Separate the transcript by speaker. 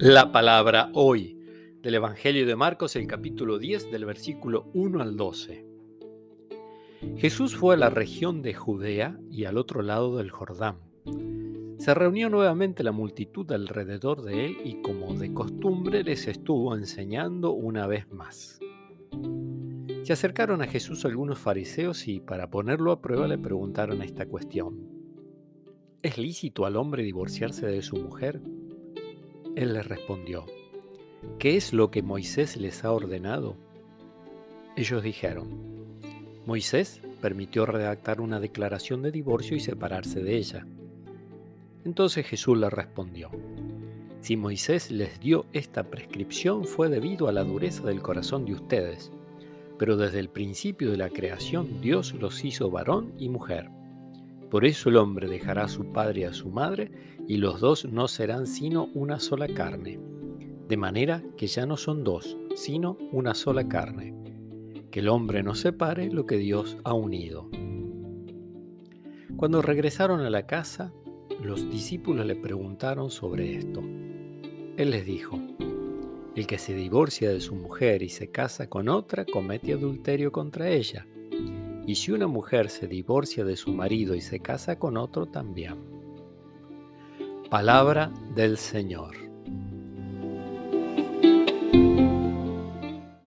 Speaker 1: La palabra hoy del Evangelio de Marcos, el capítulo 10 del versículo 1 al 12. Jesús fue a la región de Judea y al otro lado del Jordán. Se reunió nuevamente la multitud alrededor de él y como de costumbre les estuvo enseñando una vez más. Se acercaron a Jesús algunos fariseos y para ponerlo a prueba le preguntaron esta cuestión. ¿Es lícito al hombre divorciarse de su mujer? Él les respondió, ¿qué es lo que Moisés les ha ordenado? Ellos dijeron, Moisés permitió redactar una declaración de divorcio y separarse de ella. Entonces Jesús les respondió, si Moisés les dio esta prescripción fue debido a la dureza del corazón de ustedes, pero desde el principio de la creación Dios los hizo varón y mujer. Por eso el hombre dejará a su padre y a su madre, y los dos no serán sino una sola carne. De manera que ya no son dos, sino una sola carne. Que el hombre no separe lo que Dios ha unido. Cuando regresaron a la casa, los discípulos le preguntaron sobre esto. Él les dijo, el que se divorcia de su mujer y se casa con otra comete adulterio contra ella y si una mujer se divorcia de su marido y se casa con otro también. Palabra del Señor.